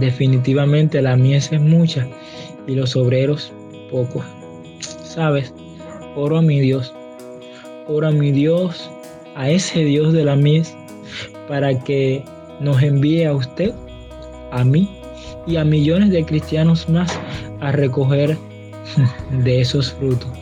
Definitivamente la mies es mucha y los obreros pocos. ¿Sabes? Oro a mi Dios. Oro a mi Dios, a ese Dios de la mies, para que nos envíe a usted, a mí y a millones de cristianos más a recoger de esos frutos.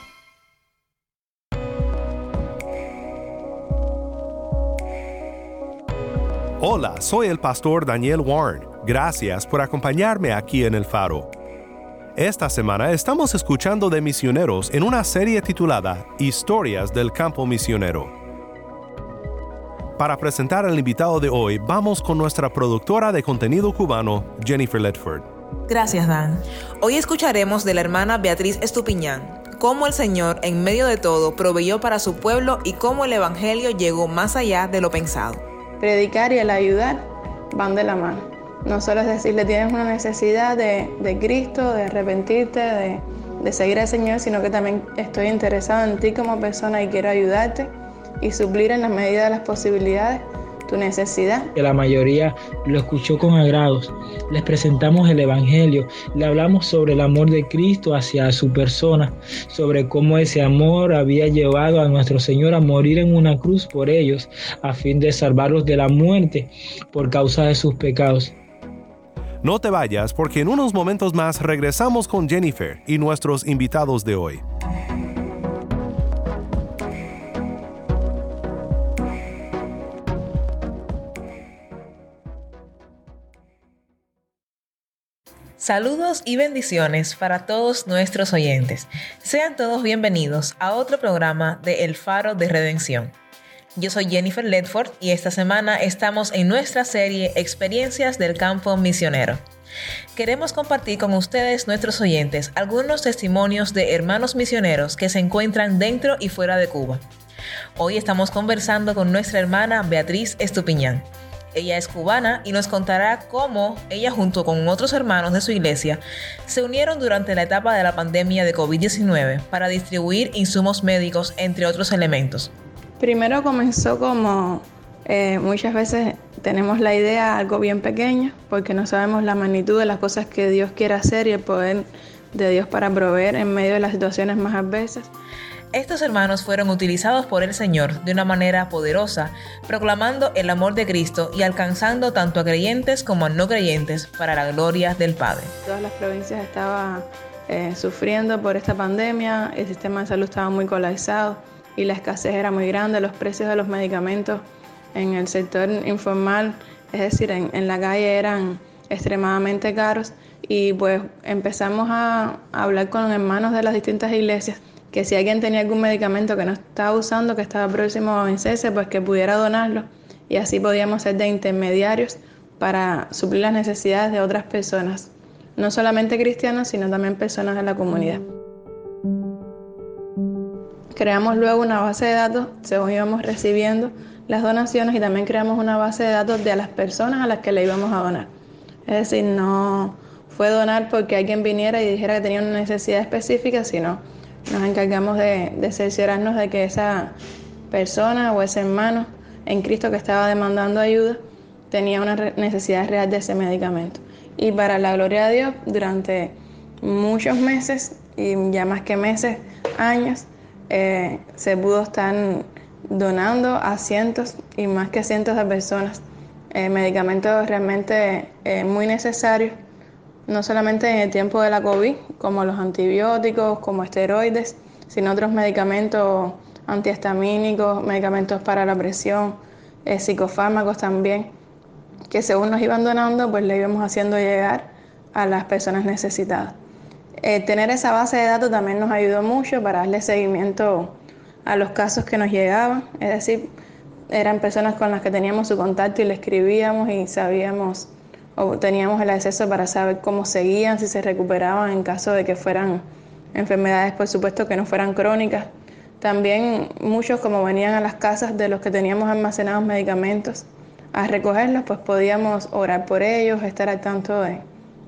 Hola, soy el pastor Daniel Warren. Gracias por acompañarme aquí en El Faro. Esta semana estamos escuchando de misioneros en una serie titulada Historias del Campo Misionero. Para presentar al invitado de hoy, vamos con nuestra productora de contenido cubano, Jennifer Ledford. Gracias, Dan. Hoy escucharemos de la hermana Beatriz Estupiñán, cómo el Señor, en medio de todo, proveyó para su pueblo y cómo el Evangelio llegó más allá de lo pensado predicar y el ayudar van de la mano. No solo es decirle tienes una necesidad de, de Cristo, de arrepentirte, de, de seguir al Señor, sino que también estoy interesado en ti como persona y quiero ayudarte y suplir en la medida de las posibilidades tu necesidad. Que la mayoría lo escuchó con agrados. Les presentamos el Evangelio, le hablamos sobre el amor de Cristo hacia su persona, sobre cómo ese amor había llevado a nuestro Señor a morir en una cruz por ellos, a fin de salvarlos de la muerte por causa de sus pecados. No te vayas porque en unos momentos más regresamos con Jennifer y nuestros invitados de hoy. Saludos y bendiciones para todos nuestros oyentes. Sean todos bienvenidos a otro programa de El Faro de Redención. Yo soy Jennifer Ledford y esta semana estamos en nuestra serie Experiencias del Campo Misionero. Queremos compartir con ustedes, nuestros oyentes, algunos testimonios de hermanos misioneros que se encuentran dentro y fuera de Cuba. Hoy estamos conversando con nuestra hermana Beatriz Estupiñán. Ella es cubana y nos contará cómo ella junto con otros hermanos de su iglesia se unieron durante la etapa de la pandemia de COVID-19 para distribuir insumos médicos entre otros elementos. Primero comenzó como eh, muchas veces tenemos la idea algo bien pequeño porque no sabemos la magnitud de las cosas que Dios quiere hacer y el poder de Dios para proveer en medio de las situaciones más adversas. Estos hermanos fueron utilizados por el Señor de una manera poderosa, proclamando el amor de Cristo y alcanzando tanto a creyentes como a no creyentes para la gloria del Padre. Todas las provincias estaban eh, sufriendo por esta pandemia, el sistema de salud estaba muy colapsado y la escasez era muy grande, los precios de los medicamentos en el sector informal, es decir, en, en la calle eran extremadamente caros y pues empezamos a hablar con hermanos de las distintas iglesias que si alguien tenía algún medicamento que no estaba usando, que estaba próximo a vencerse, pues que pudiera donarlo y así podíamos ser de intermediarios para suplir las necesidades de otras personas, no solamente cristianos, sino también personas de la comunidad. Creamos luego una base de datos según íbamos recibiendo las donaciones y también creamos una base de datos de las personas a las que le íbamos a donar. Es decir, no fue donar porque alguien viniera y dijera que tenía una necesidad específica, sino nos encargamos de, de cerciorarnos de que esa persona o ese hermano en Cristo que estaba demandando ayuda tenía una necesidad real de ese medicamento. Y para la gloria de Dios, durante muchos meses, y ya más que meses, años, eh, se pudo estar donando a cientos y más que cientos de personas eh, medicamentos realmente eh, muy necesarios no solamente en el tiempo de la COVID, como los antibióticos, como esteroides, sino otros medicamentos antihistamínicos, medicamentos para la presión, eh, psicofármacos también. que según nos iban donando, pues le íbamos haciendo llegar a las personas necesitadas. Eh, tener esa base de datos también nos ayudó mucho para darle seguimiento a los casos que nos llegaban, es decir, eran personas con las que teníamos su contacto y le escribíamos y sabíamos teníamos el acceso para saber cómo seguían, si se recuperaban en caso de que fueran enfermedades, por supuesto, que no fueran crónicas. También muchos como venían a las casas de los que teníamos almacenados medicamentos a recogerlos, pues podíamos orar por ellos, estar al tanto de,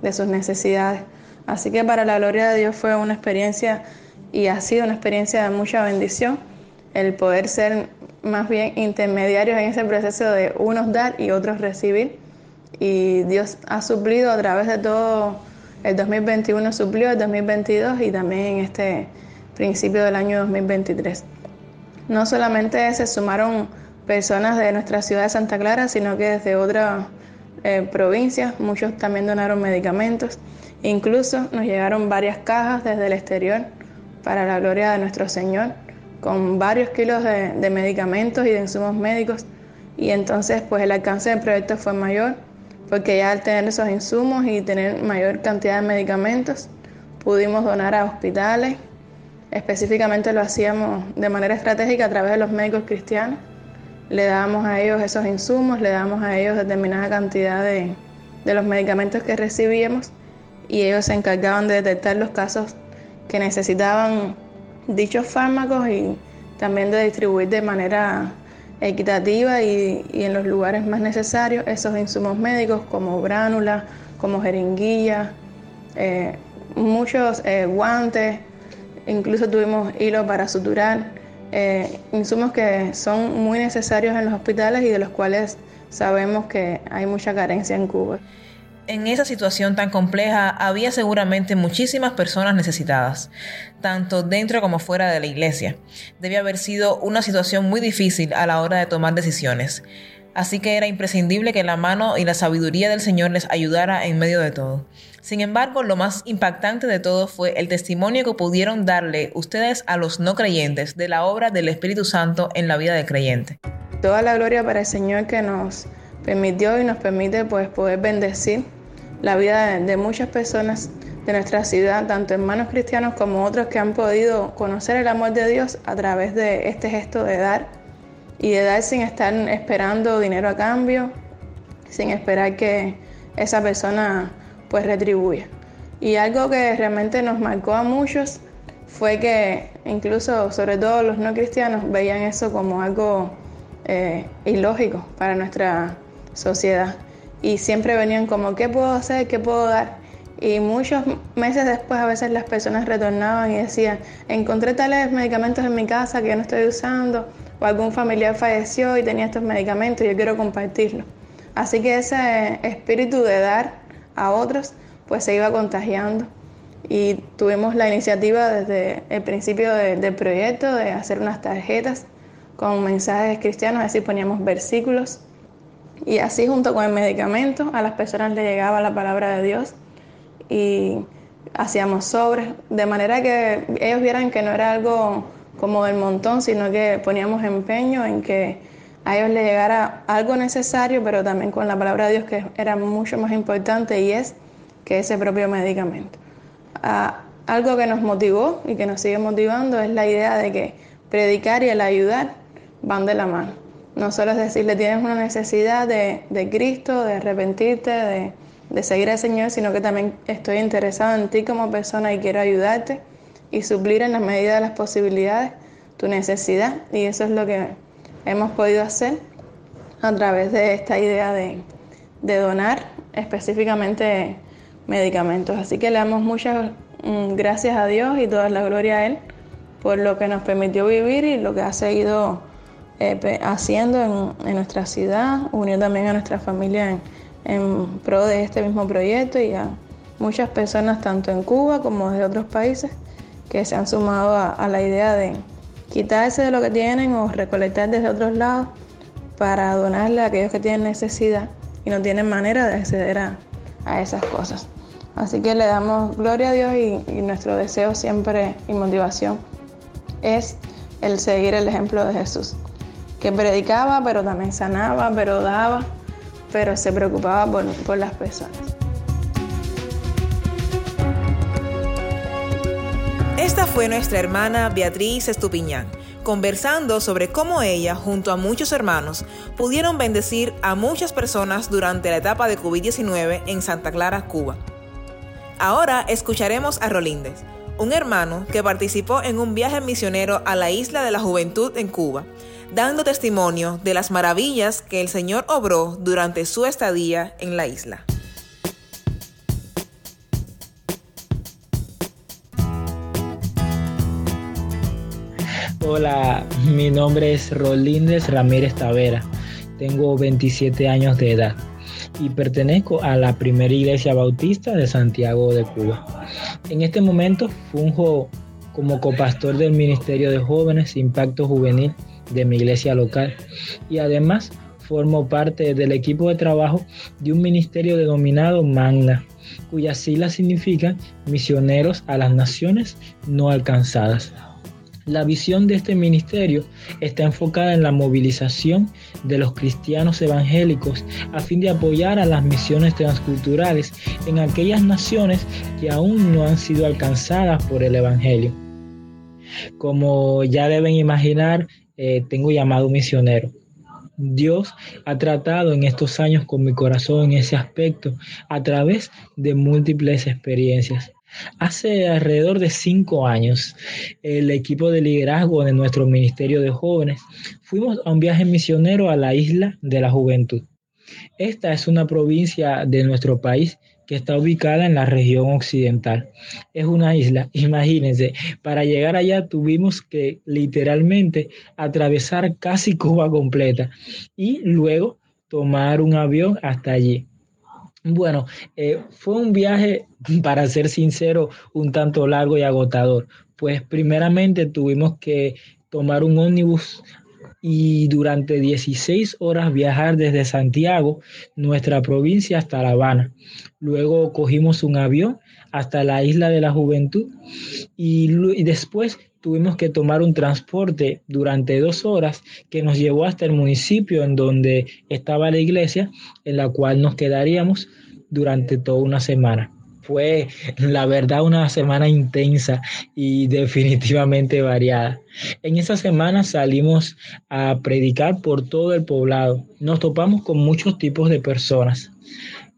de sus necesidades. Así que para la gloria de Dios fue una experiencia y ha sido una experiencia de mucha bendición el poder ser más bien intermediarios en ese proceso de unos dar y otros recibir. Y Dios ha suplido a través de todo el 2021, suplió el 2022 y también en este principio del año 2023. No solamente se sumaron personas de nuestra ciudad de Santa Clara, sino que desde otras eh, provincias, muchos también donaron medicamentos. Incluso nos llegaron varias cajas desde el exterior para la gloria de nuestro Señor con varios kilos de, medicamentos y de insumos médicos y entonces pues el alcance del proyecto fue mayor porque ya al tener esos insumos y tener mayor cantidad de medicamentos pudimos donar a hospitales, específicamente lo hacíamos de manera estratégica a través de los médicos cristianos, le dábamos a ellos esos insumos, le dábamos a ellos determinada cantidad de, de los medicamentos que recibíamos y ellos se encargaban de detectar los casos que necesitaban dichos fármacos y también de distribuir de manera equitativa y, en los lugares más necesarios esos insumos médicos como bránulas, como jeringuillas, eh, muchos eh, guantes, incluso tuvimos hilo para suturar, eh, insumos que son muy necesarios en los hospitales y de los cuales sabemos que hay mucha carencia en Cuba. En esa situación tan compleja había seguramente muchísimas personas necesitadas, tanto dentro como fuera de la iglesia. Debía haber sido una situación muy difícil a la hora de tomar decisiones. Así que era imprescindible que la mano y la sabiduría del Señor les ayudara en medio de todo. Sin embargo, lo más impactante de todo fue el testimonio que pudieron darle ustedes a los no creyentes de la obra del Espíritu Santo en la vida del creyente. Toda la gloria para el Señor que nos permitió y nos permite pues, poder bendecir la vida de, muchas personas de nuestra ciudad, tanto hermanos cristianos como otros que han podido conocer el amor de Dios a través de este gesto de dar y de dar sin estar esperando dinero a cambio, sin esperar que esa persona pues retribuya. Y algo que realmente nos marcó a muchos fue que incluso, sobre todo los no cristianos, veían eso como algo eh, ilógico para nuestra sociedad y siempre venían como, ¿qué puedo hacer? ¿Qué puedo dar? Y muchos meses después a veces las personas retornaban y decían, encontré tales medicamentos en mi casa que yo no estoy usando, o algún familiar falleció y tenía estos medicamentos y yo quiero compartirlos. Así que ese espíritu de dar a otros, pues se iba contagiando. Y tuvimos la iniciativa desde el principio del proyecto de hacer unas tarjetas con mensajes cristianos, así poníamos versículos y así junto con el medicamento a las personas le llegaba la palabra de Dios y hacíamos sobres, de manera que ellos vieran que no era algo como del montón, sino que poníamos empeño en que a ellos les llegara algo necesario, pero también con la palabra de Dios que era mucho más importante y es que ese propio medicamento. Ah, algo que nos motivó y que nos sigue motivando es la idea de que predicar y el ayudar van de la mano. No solo es decirle tienes una necesidad de, Cristo, de arrepentirte, de, seguir al Señor, sino que también estoy interesado en ti como persona y quiero ayudarte y suplir en la medida de las posibilidades tu necesidad. Y eso es lo que hemos podido hacer a través de esta idea de, de donar específicamente medicamentos. Así que le damos muchas mm, gracias a Dios y toda la gloria a Él por lo que nos permitió vivir y lo que ha seguido eh, haciendo en, nuestra ciudad, unió también a nuestra familia en, pro de este mismo proyecto y a muchas personas tanto en Cuba como de otros países que se han sumado a, la idea de quitarse de lo que tienen o recolectar desde otros lados para donarle a aquellos que tienen necesidad y no tienen manera de acceder a, esas cosas. Así que le damos gloria a Dios y, y, nuestro deseo siempre y motivación es el seguir el ejemplo de Jesús que predicaba, pero también sanaba, pero daba, pero se preocupaba por, por las personas. Esta fue nuestra hermana Beatriz Estupiñán, conversando sobre cómo ella, junto a muchos hermanos, pudieron bendecir a muchas personas durante la etapa de COVID-19 en Santa Clara, Cuba. Ahora escucharemos a Rolíndez, un hermano que participó en un viaje misionero a la isla de la juventud en Cuba, dando testimonio de las maravillas que el Señor obró durante su estadía en la isla. Hola, mi nombre es Rolíndez Ramírez Tavera. Tengo 27 años de edad y pertenezco a la primera iglesia bautista de Santiago de Cuba. En este momento funjo como copastor del Ministerio de Jóvenes Impacto Juvenil de mi iglesia local y además formo parte del equipo de trabajo de un ministerio denominado Magna, cuyas siglas significan misioneros a las naciones no alcanzadas. La visión de este ministerio está enfocada en la movilización de los cristianos evangélicos a fin de apoyar a las misiones transculturales en aquellas naciones que aún no han sido alcanzadas por el Evangelio. Como ya deben imaginar, eh, tengo llamado misionero. Dios ha tratado en estos años con mi corazón en ese aspecto a través de múltiples experiencias. Hace alrededor de cinco años, el equipo de liderazgo de nuestro Ministerio de Jóvenes fuimos a un viaje misionero a la isla de la juventud. Esta es una provincia de nuestro país que está ubicada en la región occidental. Es una isla, imagínense, para llegar allá tuvimos que literalmente atravesar casi Cuba completa y luego tomar un avión hasta allí. Bueno, eh, fue un viaje, para ser sincero, un tanto largo y agotador. Pues primeramente tuvimos que tomar un ómnibus y durante 16 horas viajar desde Santiago, nuestra provincia, hasta La Habana. Luego cogimos un avión hasta la isla de la juventud y, y, después tuvimos que tomar un transporte durante dos horas que nos llevó hasta el municipio en donde estaba la iglesia, en la cual nos quedaríamos durante toda una semana. Fue, la verdad, una semana intensa y definitivamente variada. En esa semana salimos a predicar por todo el poblado. Nos topamos con muchos tipos de personas.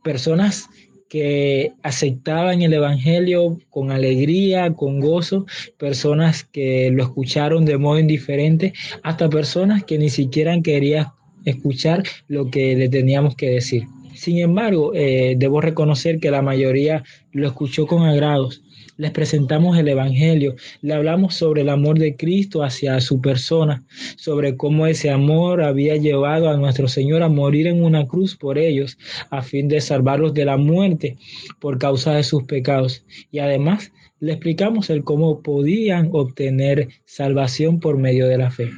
Personas que aceptaban el Evangelio con alegría, con gozo, personas que lo escucharon de modo indiferente, hasta personas que ni siquiera querían escuchar lo que le teníamos que decir. Sin embargo, eh, debo reconocer que la mayoría lo escuchó con agrados. Les presentamos el Evangelio, le hablamos sobre el amor de Cristo hacia su persona, sobre cómo ese amor había llevado a nuestro Señor a morir en una cruz por ellos, a fin de salvarlos de la muerte por causa de sus pecados. Y además le explicamos el cómo podían obtener salvación por medio de la fe.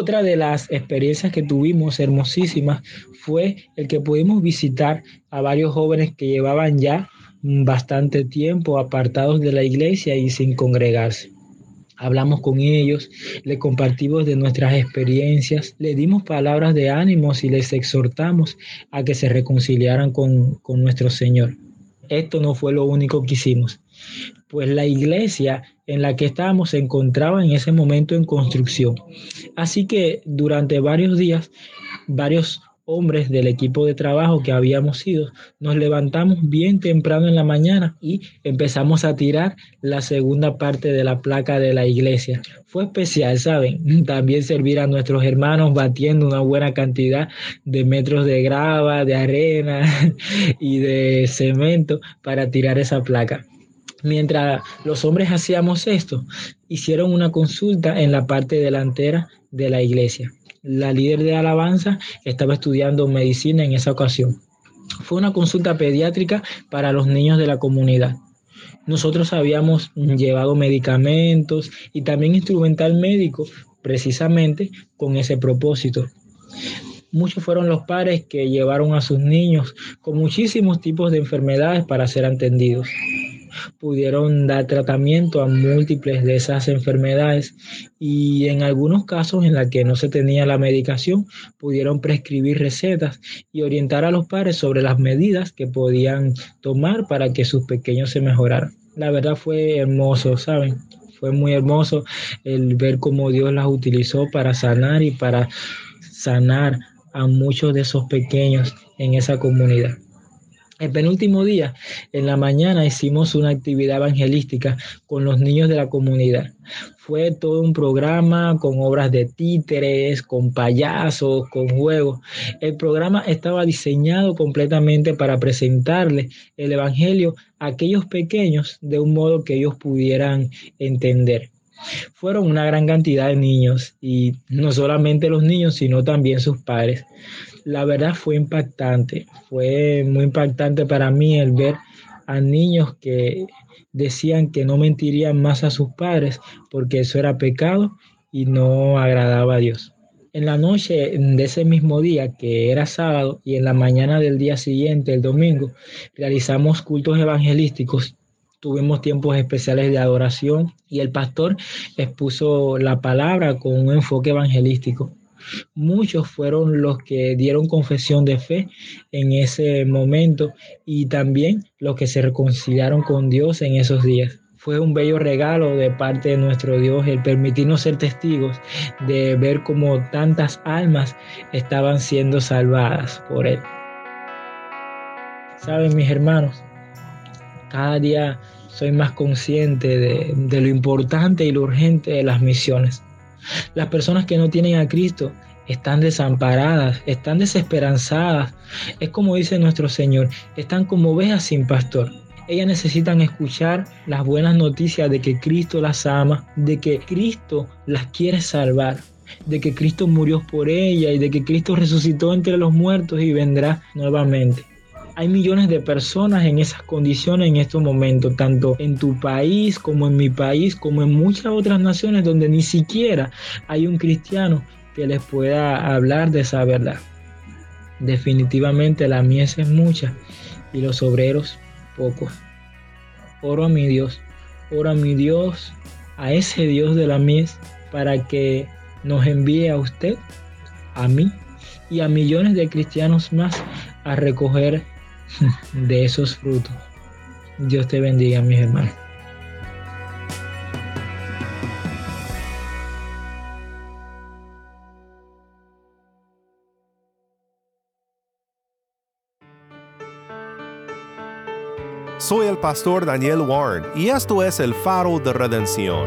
Otra de las experiencias que tuvimos hermosísimas fue el que pudimos visitar a varios jóvenes que llevaban ya bastante tiempo apartados de la iglesia y sin congregarse. Hablamos con ellos, le compartimos de nuestras experiencias, le dimos palabras de ánimos y les exhortamos a que se reconciliaran con, con nuestro Señor. Esto no fue lo único que hicimos, pues la iglesia en la que estábamos se encontraba en ese momento en construcción. Así que durante varios días, varios hombres del equipo de trabajo que habíamos ido, nos levantamos bien temprano en la mañana y empezamos a tirar la segunda parte de la placa de la iglesia. Fue especial, ¿saben? También servir a nuestros hermanos batiendo una buena cantidad de metros de grava, de arena y de cemento para tirar esa placa. Mientras los hombres hacíamos esto, hicieron una consulta en la parte delantera de la iglesia la líder de alabanza, estaba estudiando medicina en esa ocasión. Fue una consulta pediátrica para los niños de la comunidad. Nosotros habíamos llevado medicamentos y también instrumental médico precisamente con ese propósito. Muchos fueron los padres que llevaron a sus niños con muchísimos tipos de enfermedades para ser atendidos. Pudieron dar tratamiento a múltiples de esas enfermedades y en algunos casos en la que no se tenía la medicación pudieron prescribir recetas y orientar a los padres sobre las medidas que podían tomar para que sus pequeños se mejoraran. La verdad fue hermoso, ¿saben? Fue muy hermoso el ver cómo Dios las utilizó para sanar y para sanar a muchos de esos pequeños en esa comunidad. El penúltimo día, en la mañana, hicimos una actividad evangelística con los niños de la comunidad. Fue todo un programa con obras de títeres, con payasos, con juegos. El programa estaba diseñado completamente para presentarle el Evangelio a aquellos pequeños de un modo que ellos pudieran entender. Fueron una gran cantidad de niños y no solamente los niños, sino también sus padres la verdad fue impactante, fue muy impactante para mí el ver a niños que decían que no mentirían más a sus padres porque eso era pecado y no agradaba a Dios. En la noche de ese mismo día, que era sábado, y en la mañana del día siguiente, el domingo, realizamos cultos evangelísticos tuvimos tiempos especiales de adoración y el pastor expuso la palabra con un enfoque evangelístico. Muchos fueron los que dieron confesión de fe en ese momento y también los que se reconciliaron con Dios en esos días. Fue un bello regalo de parte de nuestro Dios el permitirnos ser testigos de ver cómo tantas almas estaban siendo salvadas por Él. Saben mis hermanos, cada día soy más consciente de, de, lo importante y lo urgente de las misiones. Las personas que no tienen a Cristo están desamparadas, están desesperanzadas. Es como dice nuestro Señor, están como ovejas sin pastor. Ellas necesitan escuchar las buenas noticias de que Cristo las ama, de que Cristo las quiere salvar, de que Cristo murió por ella y de que Cristo resucitó entre los muertos y vendrá nuevamente. Hay millones de personas en esas condiciones en estos momentos, tanto en tu país como en mi país, como en muchas otras naciones donde ni siquiera hay un cristiano que les pueda hablar de esa verdad. Definitivamente la mies es mucha y los obreros pocos. Oro a mi Dios, oro a mi Dios, a ese Dios de la mies, para que nos envíe a usted, a mí y a millones de cristianos más a recoger de esos frutos. Dios te bendiga, mis hermanos. Soy el pastor Daniel Warren y esto es el faro de redención.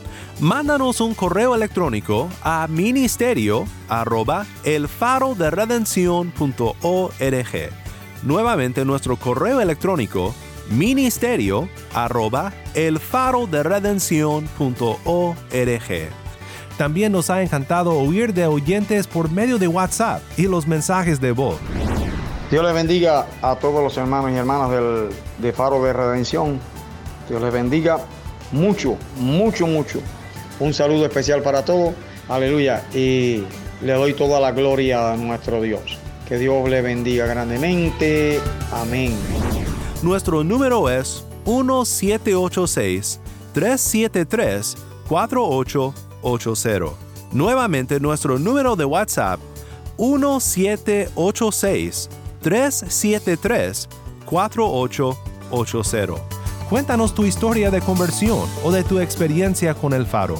Mándanos un correo electrónico a ministerio arroba el faro de Nuevamente nuestro correo electrónico ministerio arroba el faro de También nos ha encantado oír de oyentes por medio de WhatsApp y los mensajes de voz. Dios les bendiga a todos los hermanos y hermanas del de Faro de Redención. Dios les bendiga mucho, mucho, mucho. Un saludo especial para todos. Aleluya. Y le doy toda la gloria a nuestro Dios. Que Dios le bendiga grandemente. Amén. Nuestro número es 1786-373-4880. Nuevamente nuestro número de WhatsApp 1786-373-4880. Cuéntanos tu historia de conversión o de tu experiencia con el faro.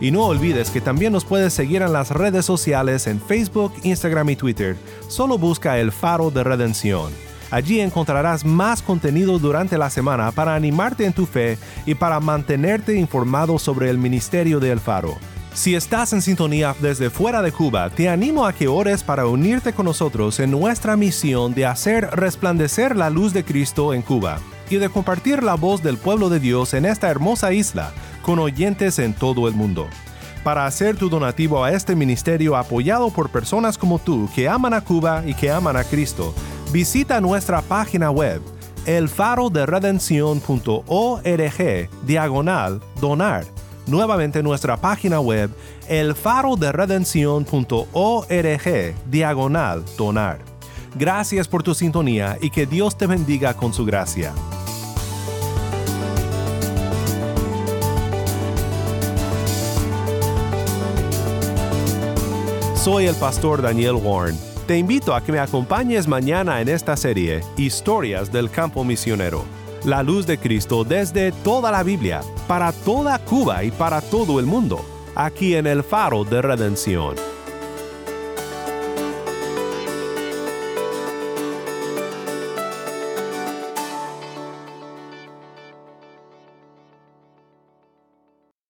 Y no olvides que también nos puedes seguir en las redes sociales en Facebook, Instagram y Twitter. Solo busca el faro de redención. Allí encontrarás más contenido durante la semana para animarte en tu fe y para mantenerte informado sobre el ministerio de El Faro. Si estás en sintonía desde fuera de Cuba, te animo a que ores para unirte con nosotros en nuestra misión de hacer resplandecer la luz de Cristo en Cuba y de compartir la voz del pueblo de Dios en esta hermosa isla con oyentes en todo el mundo. Para hacer tu donativo a este ministerio apoyado por personas como tú que aman a Cuba y que aman a Cristo, visita nuestra página web elfaroderedencion.org diagonal donar. Nuevamente nuestra página web elfaroderedencion.org diagonal donar. Gracias por tu sintonía y que Dios te bendiga con su gracia. Soy el pastor Daniel Warren. Te invito a que me acompañes mañana en esta serie, Historias del Campo Misionero. La luz de Cristo desde toda la Biblia, para toda Cuba y para todo el mundo, aquí en el Faro de Redención.